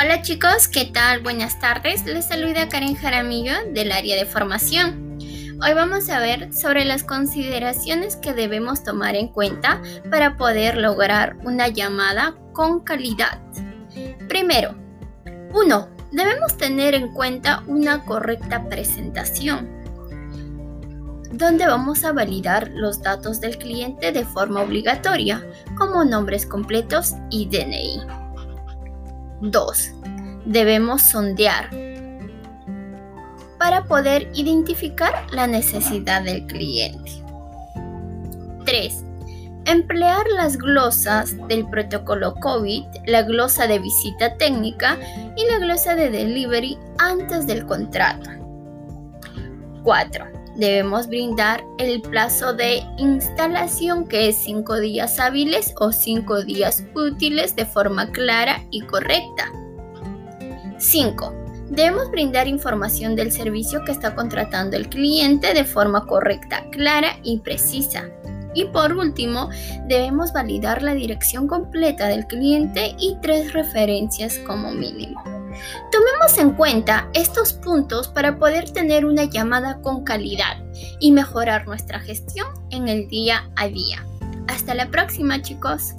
Hola chicos, ¿qué tal? Buenas tardes. Les saluda Karen Jaramillo del área de formación. Hoy vamos a ver sobre las consideraciones que debemos tomar en cuenta para poder lograr una llamada con calidad. Primero, 1. Debemos tener en cuenta una correcta presentación donde vamos a validar los datos del cliente de forma obligatoria, como nombres completos y DNI. 2. Debemos sondear para poder identificar la necesidad del cliente. 3. Emplear las glosas del protocolo COVID, la glosa de visita técnica y la glosa de delivery antes del contrato. 4 debemos brindar el plazo de instalación que es 5 días hábiles o 5 días útiles de forma clara y correcta. 5. Debemos brindar información del servicio que está contratando el cliente de forma correcta, clara y precisa. Y por último, debemos validar la dirección completa del cliente y tres referencias como mínimo. Tomemos en cuenta estos puntos para poder tener una llamada con calidad y mejorar nuestra gestión en el día a día. Hasta la próxima chicos.